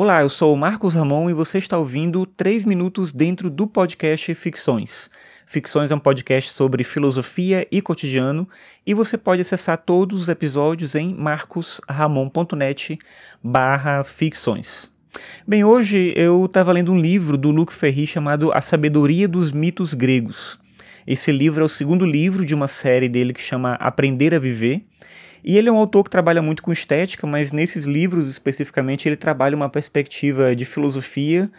Olá, eu sou o Marcos Ramon e você está ouvindo 3 minutos dentro do podcast Ficções. Ficções é um podcast sobre filosofia e cotidiano e você pode acessar todos os episódios em marcosramon.net barra ficções. Bem, hoje eu estava lendo um livro do Luc Ferry chamado A Sabedoria dos Mitos Gregos. Esse livro é o segundo livro de uma série dele que chama Aprender a Viver e ele é um autor que trabalha muito com estética, mas nesses livros especificamente ele trabalha uma perspectiva de filosofia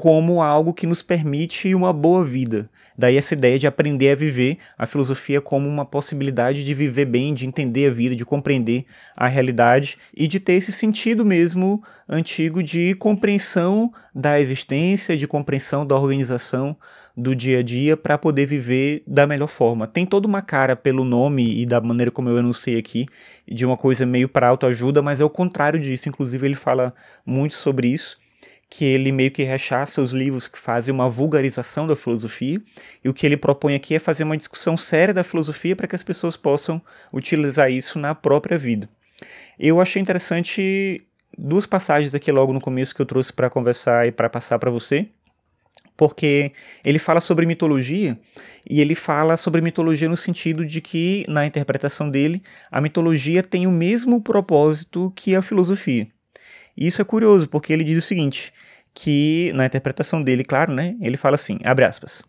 como algo que nos permite uma boa vida. Daí essa ideia de aprender a viver a filosofia como uma possibilidade de viver bem, de entender a vida, de compreender a realidade e de ter esse sentido mesmo antigo de compreensão da existência, de compreensão da organização do dia a dia para poder viver da melhor forma. Tem toda uma cara pelo nome e da maneira como eu enunciei aqui, de uma coisa meio para autoajuda, mas é o contrário disso. Inclusive, ele fala muito sobre isso que ele meio que rechaça os livros que fazem uma vulgarização da filosofia, e o que ele propõe aqui é fazer uma discussão séria da filosofia para que as pessoas possam utilizar isso na própria vida. Eu achei interessante duas passagens aqui logo no começo que eu trouxe para conversar e para passar para você, porque ele fala sobre mitologia e ele fala sobre mitologia no sentido de que, na interpretação dele, a mitologia tem o mesmo propósito que a filosofia. Isso é curioso, porque ele diz o seguinte, que na interpretação dele, claro, né, ele fala assim, abre aspas,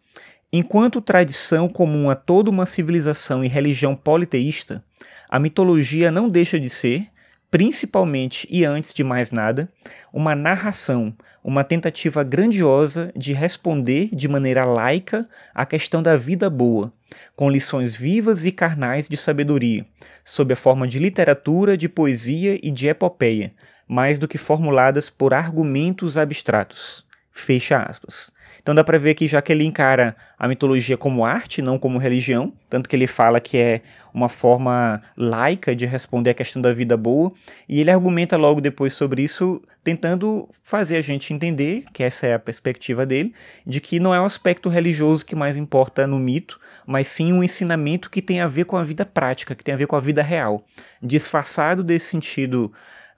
Enquanto tradição comum a toda uma civilização e religião politeísta, a mitologia não deixa de ser, principalmente e antes de mais nada, uma narração, uma tentativa grandiosa de responder de maneira laica à questão da vida boa, com lições vivas e carnais de sabedoria, sob a forma de literatura, de poesia e de epopeia, mais do que formuladas por argumentos abstratos. Fecha aspas. Então dá para ver que já que ele encara a mitologia como arte, não como religião, tanto que ele fala que é uma forma laica de responder à questão da vida boa, e ele argumenta logo depois sobre isso, tentando fazer a gente entender, que essa é a perspectiva dele, de que não é o aspecto religioso que mais importa no mito, mas sim um ensinamento que tem a ver com a vida prática, que tem a ver com a vida real, disfarçado desse sentido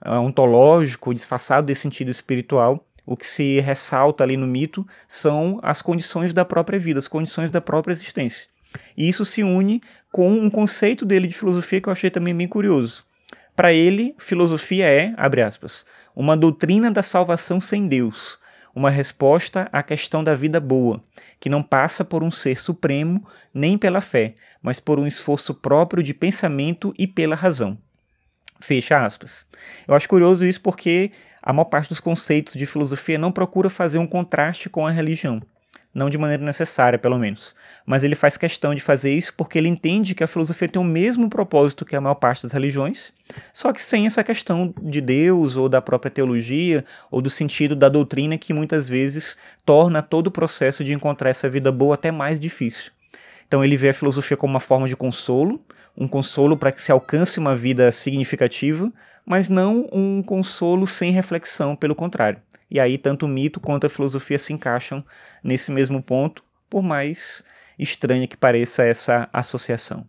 ontológico, disfarçado desse sentido espiritual, o que se ressalta ali no mito são as condições da própria vida, as condições da própria existência. E isso se une com um conceito dele de filosofia que eu achei também bem curioso. Para ele, filosofia é, abre aspas, uma doutrina da salvação sem Deus, uma resposta à questão da vida boa, que não passa por um ser supremo nem pela fé, mas por um esforço próprio de pensamento e pela razão. Fecha aspas. Eu acho curioso isso porque a maior parte dos conceitos de filosofia não procura fazer um contraste com a religião. Não de maneira necessária, pelo menos. Mas ele faz questão de fazer isso porque ele entende que a filosofia tem o mesmo propósito que a maior parte das religiões, só que sem essa questão de Deus ou da própria teologia ou do sentido da doutrina que muitas vezes torna todo o processo de encontrar essa vida boa até mais difícil. Então ele vê a filosofia como uma forma de consolo, um consolo para que se alcance uma vida significativa, mas não um consolo sem reflexão, pelo contrário. E aí tanto o mito quanto a filosofia se encaixam nesse mesmo ponto, por mais estranha que pareça essa associação.